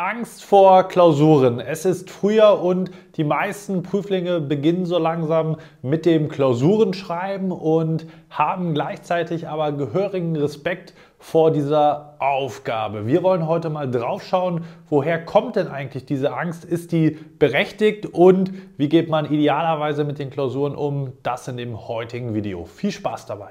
Angst vor Klausuren. Es ist Frühjahr und die meisten Prüflinge beginnen so langsam mit dem Klausurenschreiben und haben gleichzeitig aber gehörigen Respekt vor dieser Aufgabe. Wir wollen heute mal drauf schauen, woher kommt denn eigentlich diese Angst? Ist die berechtigt und wie geht man idealerweise mit den Klausuren um? Das in dem heutigen Video. Viel Spaß dabei!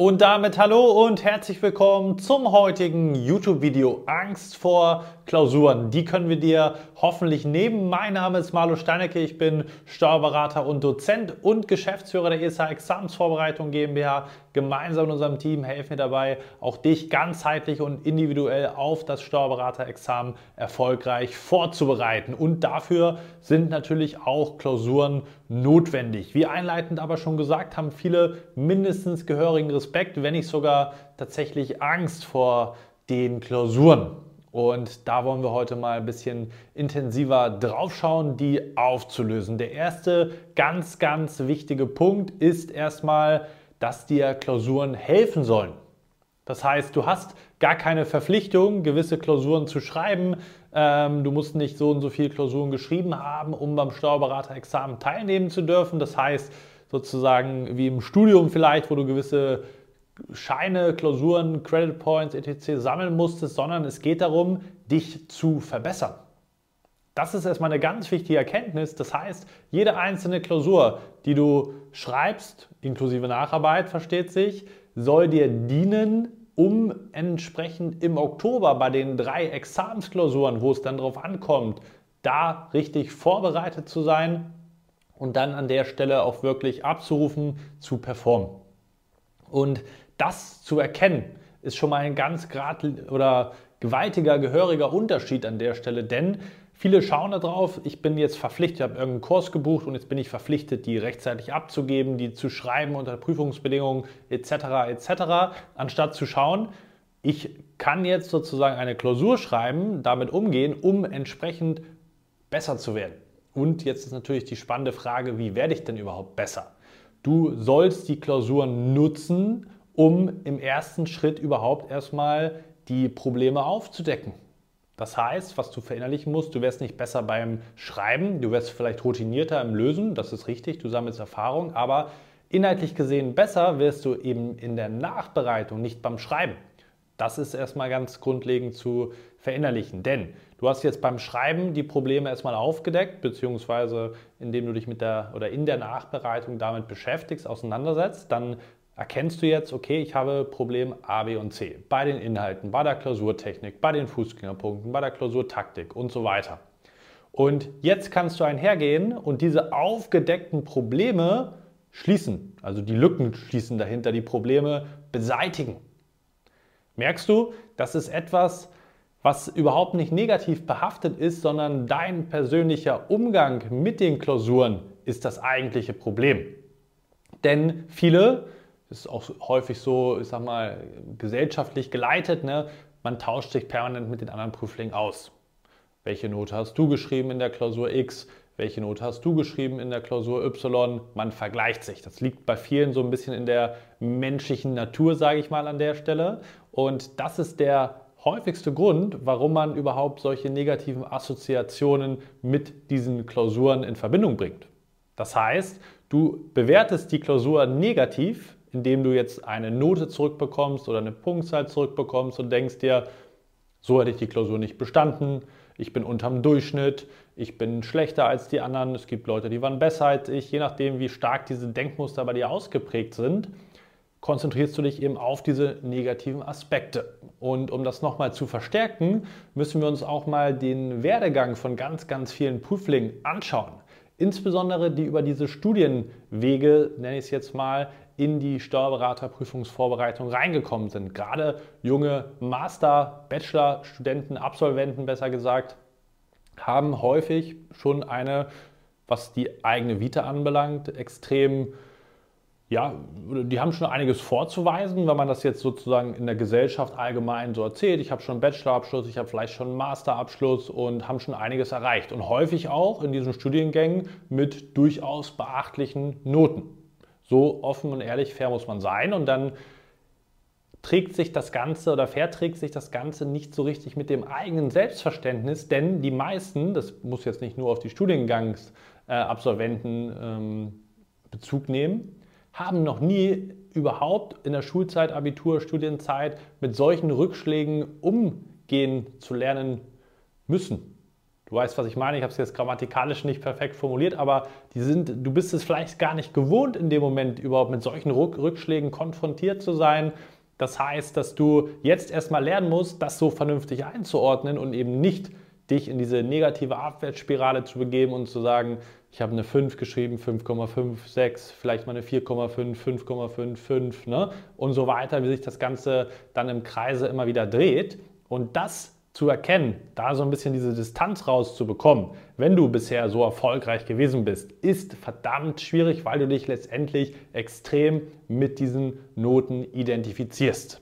Und damit hallo und herzlich willkommen zum heutigen YouTube-Video Angst vor Klausuren. Die können wir dir hoffentlich nehmen. Mein Name ist Marlo Steinecke, ich bin Steuerberater und Dozent und Geschäftsführer der ESA Examensvorbereitung GmbH. Gemeinsam mit unserem Team helfen wir dabei, auch dich ganzheitlich und individuell auf das Steuerberaterexamen erfolgreich vorzubereiten. Und dafür sind natürlich auch Klausuren notwendig. Wie einleitend aber schon gesagt, haben viele mindestens gehörigen Respekt wenn nicht sogar tatsächlich Angst vor den Klausuren. Und da wollen wir heute mal ein bisschen intensiver draufschauen, die aufzulösen. Der erste ganz, ganz wichtige Punkt ist erstmal, dass dir Klausuren helfen sollen. Das heißt, du hast gar keine Verpflichtung, gewisse Klausuren zu schreiben. Ähm, du musst nicht so und so viele Klausuren geschrieben haben, um beim Steuerberaterexamen teilnehmen zu dürfen. Das heißt, sozusagen wie im Studium vielleicht, wo du gewisse Scheine, Klausuren, Credit Points, etc. sammeln musstest, sondern es geht darum, dich zu verbessern. Das ist erstmal eine ganz wichtige Erkenntnis. Das heißt, jede einzelne Klausur, die du schreibst, inklusive Nacharbeit, versteht sich, soll dir dienen, um entsprechend im Oktober bei den drei Examensklausuren, wo es dann darauf ankommt, da richtig vorbereitet zu sein und dann an der Stelle auch wirklich abzurufen, zu performen. Und das zu erkennen, ist schon mal ein ganz grad oder gewaltiger, gehöriger Unterschied an der Stelle, denn viele schauen da drauf, ich bin jetzt verpflichtet, ich habe irgendeinen Kurs gebucht und jetzt bin ich verpflichtet, die rechtzeitig abzugeben, die zu schreiben unter Prüfungsbedingungen etc. etc., anstatt zu schauen, ich kann jetzt sozusagen eine Klausur schreiben, damit umgehen, um entsprechend besser zu werden. Und jetzt ist natürlich die spannende Frage, wie werde ich denn überhaupt besser? Du sollst die Klausuren nutzen, um im ersten Schritt überhaupt erstmal die Probleme aufzudecken. Das heißt, was du verinnerlichen musst, du wirst nicht besser beim Schreiben, du wirst vielleicht routinierter im Lösen, das ist richtig, du sammelst Erfahrung, aber inhaltlich gesehen besser wirst du eben in der Nachbereitung, nicht beim Schreiben. Das ist erstmal ganz grundlegend zu verinnerlichen, denn du hast jetzt beim Schreiben die Probleme erstmal aufgedeckt, beziehungsweise indem du dich mit der oder in der Nachbereitung damit beschäftigst, auseinandersetzt, dann erkennst du jetzt, okay, ich habe Problem A, B und C bei den Inhalten, bei der Klausurtechnik, bei den Fußgängerpunkten, bei der Klausurtaktik und so weiter. Und jetzt kannst du einhergehen und diese aufgedeckten Probleme schließen, also die Lücken schließen dahinter, die Probleme beseitigen. Merkst du, das ist etwas, was überhaupt nicht negativ behaftet ist, sondern dein persönlicher Umgang mit den Klausuren ist das eigentliche Problem. Denn viele ist auch häufig so, ich sag mal, gesellschaftlich geleitet. Ne? Man tauscht sich permanent mit den anderen Prüflingen aus. Welche Note hast du geschrieben in der Klausur X? Welche Note hast du geschrieben in der Klausur Y? Man vergleicht sich. Das liegt bei vielen so ein bisschen in der menschlichen Natur, sage ich mal an der Stelle. Und das ist der häufigste Grund, warum man überhaupt solche negativen Assoziationen mit diesen Klausuren in Verbindung bringt. Das heißt, du bewertest die Klausur negativ, indem du jetzt eine Note zurückbekommst oder eine Punktzahl zurückbekommst und denkst dir, so hätte ich die Klausur nicht bestanden, ich bin unterm Durchschnitt, ich bin schlechter als die anderen, es gibt Leute, die waren besser als ich, je nachdem, wie stark diese Denkmuster bei dir ausgeprägt sind, konzentrierst du dich eben auf diese negativen Aspekte. Und um das nochmal zu verstärken, müssen wir uns auch mal den Werdegang von ganz, ganz vielen Prüflingen anschauen. Insbesondere die über diese Studienwege, nenne ich es jetzt mal, in die Steuerberaterprüfungsvorbereitung reingekommen sind. Gerade junge Master-, Bachelor-Studenten, Absolventen besser gesagt, haben häufig schon eine, was die eigene Vita anbelangt, extrem ja, die haben schon einiges vorzuweisen, wenn man das jetzt sozusagen in der Gesellschaft allgemein so erzählt. Ich habe schon einen Bachelorabschluss, ich habe vielleicht schon einen Masterabschluss und haben schon einiges erreicht. Und häufig auch in diesen Studiengängen mit durchaus beachtlichen Noten. So offen und ehrlich, fair muss man sein. Und dann trägt sich das Ganze oder verträgt sich das Ganze nicht so richtig mit dem eigenen Selbstverständnis, denn die meisten, das muss jetzt nicht nur auf die Studiengangsabsolventen ähm, Bezug nehmen, haben noch nie überhaupt in der Schulzeit, Abitur, Studienzeit mit solchen Rückschlägen umgehen zu lernen müssen. Du weißt, was ich meine. Ich habe es jetzt grammatikalisch nicht perfekt formuliert, aber die sind, du bist es vielleicht gar nicht gewohnt, in dem Moment überhaupt mit solchen Rückschlägen konfrontiert zu sein. Das heißt, dass du jetzt erstmal lernen musst, das so vernünftig einzuordnen und eben nicht dich in diese negative Abwärtsspirale zu begeben und zu sagen, ich habe eine 5 geschrieben, 5,5, 6, vielleicht mal eine 4,5, 5,5, 5 ne? und so weiter, wie sich das Ganze dann im Kreise immer wieder dreht. Und das zu erkennen, da so ein bisschen diese Distanz rauszubekommen, wenn du bisher so erfolgreich gewesen bist, ist verdammt schwierig, weil du dich letztendlich extrem mit diesen Noten identifizierst.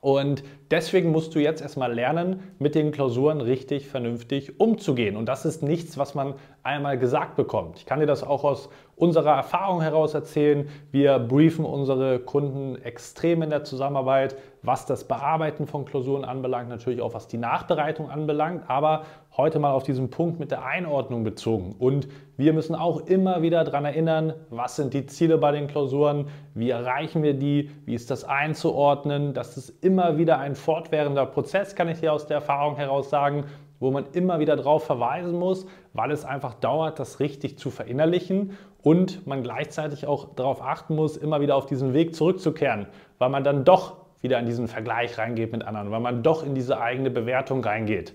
Und deswegen musst du jetzt erstmal lernen, mit den Klausuren richtig vernünftig umzugehen. Und das ist nichts, was man einmal gesagt bekommt. Ich kann dir das auch aus unserer Erfahrung heraus erzählen. Wir briefen unsere Kunden extrem in der Zusammenarbeit, was das Bearbeiten von Klausuren anbelangt, natürlich auch was die Nachbereitung anbelangt, aber heute mal auf diesen Punkt mit der Einordnung bezogen. Und wir müssen auch immer wieder daran erinnern, was sind die Ziele bei den Klausuren, wie erreichen wir die, wie ist das einzuordnen. Das ist immer wieder ein fortwährender Prozess, kann ich dir aus der Erfahrung heraus sagen wo man immer wieder darauf verweisen muss, weil es einfach dauert, das richtig zu verinnerlichen und man gleichzeitig auch darauf achten muss, immer wieder auf diesen Weg zurückzukehren, weil man dann doch wieder in diesen Vergleich reingeht mit anderen, weil man doch in diese eigene Bewertung reingeht.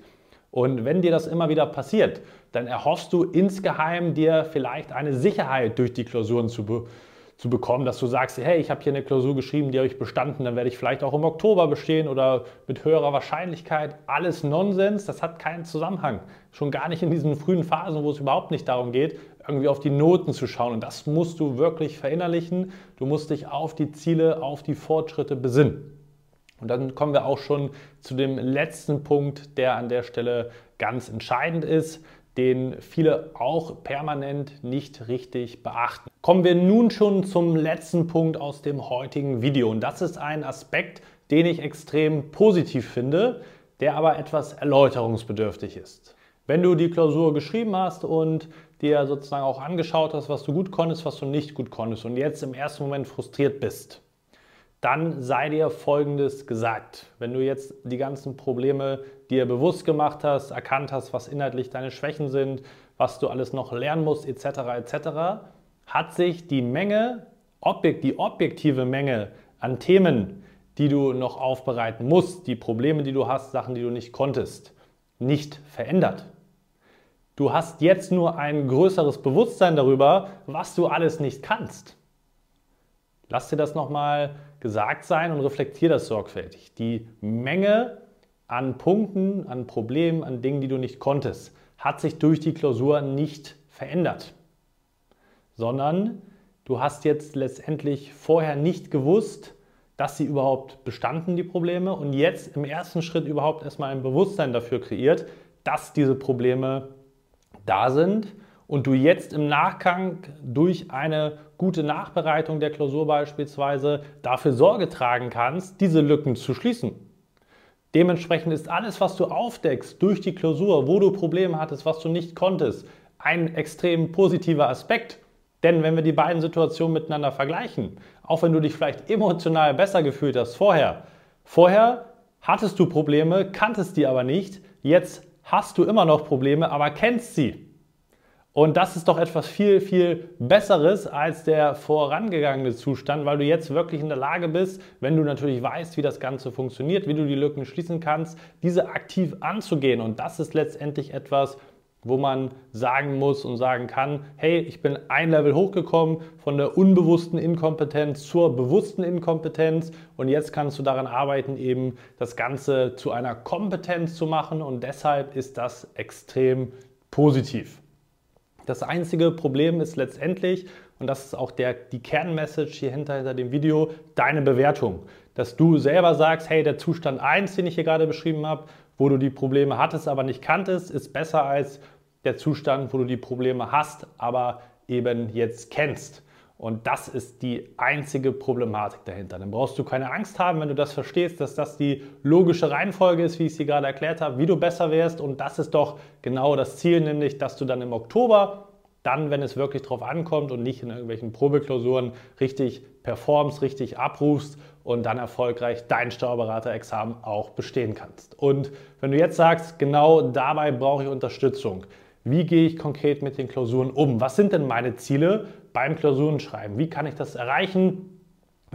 Und wenn dir das immer wieder passiert, dann erhoffst du insgeheim dir vielleicht eine Sicherheit durch die Klausuren zu, be zu bekommen, dass du sagst, hey, ich habe hier eine Klausur geschrieben, die habe ich bestanden, dann werde ich vielleicht auch im Oktober bestehen oder mit höherer Wahrscheinlichkeit. Alles Nonsens, das hat keinen Zusammenhang. Schon gar nicht in diesen frühen Phasen, wo es überhaupt nicht darum geht, irgendwie auf die Noten zu schauen. Und das musst du wirklich verinnerlichen. Du musst dich auf die Ziele, auf die Fortschritte besinnen. Und dann kommen wir auch schon zu dem letzten Punkt, der an der Stelle ganz entscheidend ist den viele auch permanent nicht richtig beachten. Kommen wir nun schon zum letzten Punkt aus dem heutigen Video und das ist ein Aspekt, den ich extrem positiv finde, der aber etwas erläuterungsbedürftig ist. Wenn du die Klausur geschrieben hast und dir sozusagen auch angeschaut hast, was du gut konntest, was du nicht gut konntest und jetzt im ersten Moment frustriert bist, dann sei dir Folgendes gesagt. Wenn du jetzt die ganzen Probleme dir bewusst gemacht hast, erkannt hast, was inhaltlich deine Schwächen sind, was du alles noch lernen musst, etc., etc., hat sich die Menge, die objektive Menge an Themen, die du noch aufbereiten musst, die Probleme, die du hast, Sachen, die du nicht konntest, nicht verändert. Du hast jetzt nur ein größeres Bewusstsein darüber, was du alles nicht kannst. Lass dir das nochmal gesagt sein und reflektiere das sorgfältig. Die Menge an Punkten, an Problemen, an Dingen, die du nicht konntest, hat sich durch die Klausur nicht verändert, sondern du hast jetzt letztendlich vorher nicht gewusst, dass sie überhaupt bestanden, die Probleme, und jetzt im ersten Schritt überhaupt erstmal ein Bewusstsein dafür kreiert, dass diese Probleme da sind und du jetzt im Nachgang durch eine gute Nachbereitung der Klausur beispielsweise dafür Sorge tragen kannst, diese Lücken zu schließen. Dementsprechend ist alles, was du aufdeckst durch die Klausur, wo du Probleme hattest, was du nicht konntest, ein extrem positiver Aspekt. Denn wenn wir die beiden Situationen miteinander vergleichen, auch wenn du dich vielleicht emotional besser gefühlt hast vorher, vorher hattest du Probleme, kanntest die aber nicht, jetzt hast du immer noch Probleme, aber kennst sie. Und das ist doch etwas viel, viel Besseres als der vorangegangene Zustand, weil du jetzt wirklich in der Lage bist, wenn du natürlich weißt, wie das Ganze funktioniert, wie du die Lücken schließen kannst, diese aktiv anzugehen. Und das ist letztendlich etwas, wo man sagen muss und sagen kann, hey, ich bin ein Level hochgekommen von der unbewussten Inkompetenz zur bewussten Inkompetenz und jetzt kannst du daran arbeiten, eben das Ganze zu einer Kompetenz zu machen und deshalb ist das extrem positiv. Das einzige Problem ist letztendlich, und das ist auch der, die Kernmessage hier hinter, hinter dem Video, deine Bewertung. Dass du selber sagst, hey, der Zustand 1, den ich hier gerade beschrieben habe, wo du die Probleme hattest, aber nicht kanntest, ist besser als der Zustand, wo du die Probleme hast, aber eben jetzt kennst. Und das ist die einzige Problematik dahinter. Dann brauchst du keine Angst haben, wenn du das verstehst, dass das die logische Reihenfolge ist, wie ich sie gerade erklärt habe, wie du besser wärst. Und das ist doch genau das Ziel, nämlich, dass du dann im Oktober, dann, wenn es wirklich drauf ankommt und nicht in irgendwelchen Probeklausuren richtig performst, richtig abrufst und dann erfolgreich dein Steuerberaterexamen auch bestehen kannst. Und wenn du jetzt sagst, genau dabei brauche ich Unterstützung, wie gehe ich konkret mit den Klausuren um? Was sind denn meine Ziele beim Klausurenschreiben? Wie kann ich das erreichen?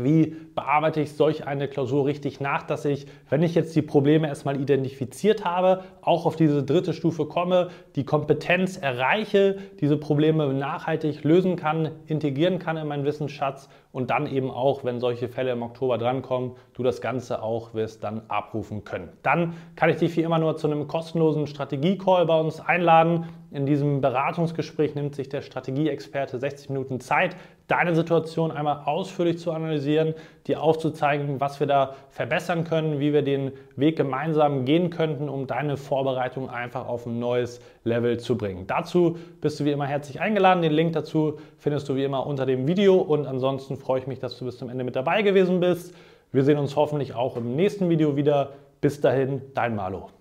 Wie bearbeite ich solch eine Klausur richtig nach, dass ich, wenn ich jetzt die Probleme erstmal identifiziert habe, auch auf diese dritte Stufe komme, die Kompetenz erreiche, diese Probleme nachhaltig lösen kann, integrieren kann in meinen Wissensschatz und dann eben auch, wenn solche Fälle im Oktober drankommen, du das Ganze auch wirst dann abrufen können. Dann kann ich dich wie immer nur zu einem kostenlosen Strategie-Call bei uns einladen. In diesem Beratungsgespräch nimmt sich der Strategieexperte 60 Minuten Zeit, deine Situation einmal ausführlich zu analysieren, dir aufzuzeigen, was wir da verbessern können, wie wir den Weg gemeinsam gehen könnten, um deine Vorbereitung einfach auf ein neues Level zu bringen. Dazu bist du wie immer herzlich eingeladen. Den Link dazu findest du wie immer unter dem Video und ansonsten freue ich mich, dass du bis zum Ende mit dabei gewesen bist. Wir sehen uns hoffentlich auch im nächsten Video wieder. Bis dahin, dein Malo.